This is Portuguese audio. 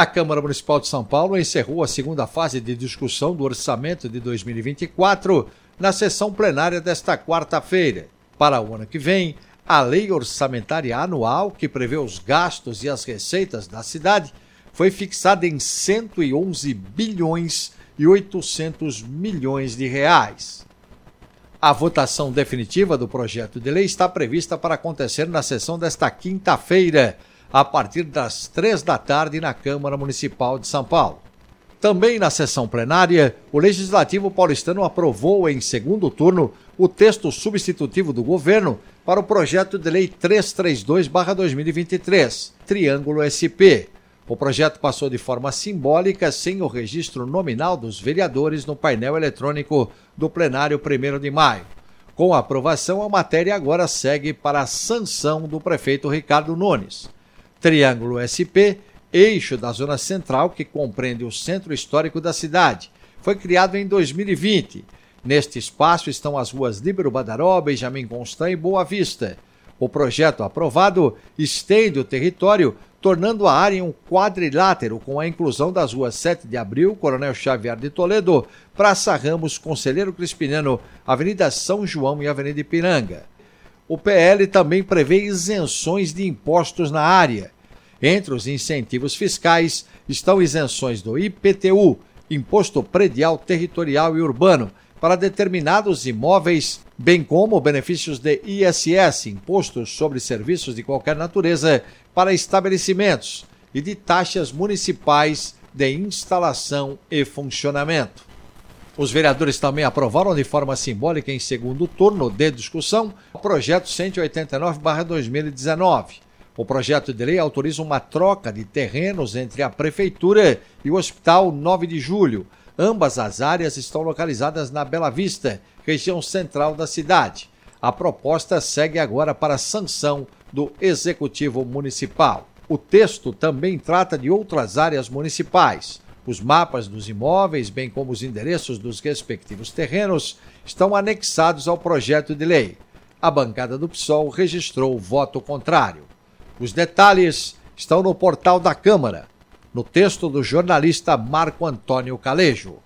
A Câmara Municipal de São Paulo encerrou a segunda fase de discussão do orçamento de 2024 na sessão plenária desta quarta-feira. Para o ano que vem, a lei orçamentária anual, que prevê os gastos e as receitas da cidade, foi fixada em 111 bilhões e 800 milhões de reais. A votação definitiva do projeto de lei está prevista para acontecer na sessão desta quinta-feira, a partir das três da tarde, na Câmara Municipal de São Paulo. Também na sessão plenária, o Legislativo paulistano aprovou em segundo turno o texto substitutivo do governo para o projeto de lei 332-2023, Triângulo SP. O projeto passou de forma simbólica, sem o registro nominal dos vereadores no painel eletrônico do plenário 1 de maio. Com a aprovação, a matéria agora segue para a sanção do prefeito Ricardo Nunes. Triângulo SP eixo da Zona Central que compreende o centro histórico da cidade. Foi criado em 2020. Neste espaço estão as ruas Líbero Badaró, Benjamin Constant e Boa Vista. O projeto aprovado estende o território, tornando a área um quadrilátero com a inclusão das ruas 7 de Abril, Coronel Xavier de Toledo, Praça Ramos, Conselheiro Crispiniano, Avenida São João e Avenida Ipiranga. O PL também prevê isenções de impostos na área entre os incentivos fiscais estão isenções do IPTU, Imposto Predial Territorial e Urbano, para determinados imóveis, bem como benefícios de ISS, Imposto sobre Serviços de Qualquer Natureza, para estabelecimentos, e de taxas municipais de instalação e funcionamento. Os vereadores também aprovaram de forma simbólica em segundo turno de discussão o projeto 189/2019 o projeto de lei autoriza uma troca de terrenos entre a Prefeitura e o Hospital 9 de Julho. Ambas as áreas estão localizadas na Bela Vista, região central da cidade. A proposta segue agora para sanção do Executivo Municipal. O texto também trata de outras áreas municipais. Os mapas dos imóveis, bem como os endereços dos respectivos terrenos, estão anexados ao projeto de lei. A bancada do PSOL registrou voto contrário. Os detalhes estão no portal da Câmara, no texto do jornalista Marco Antônio Calejo.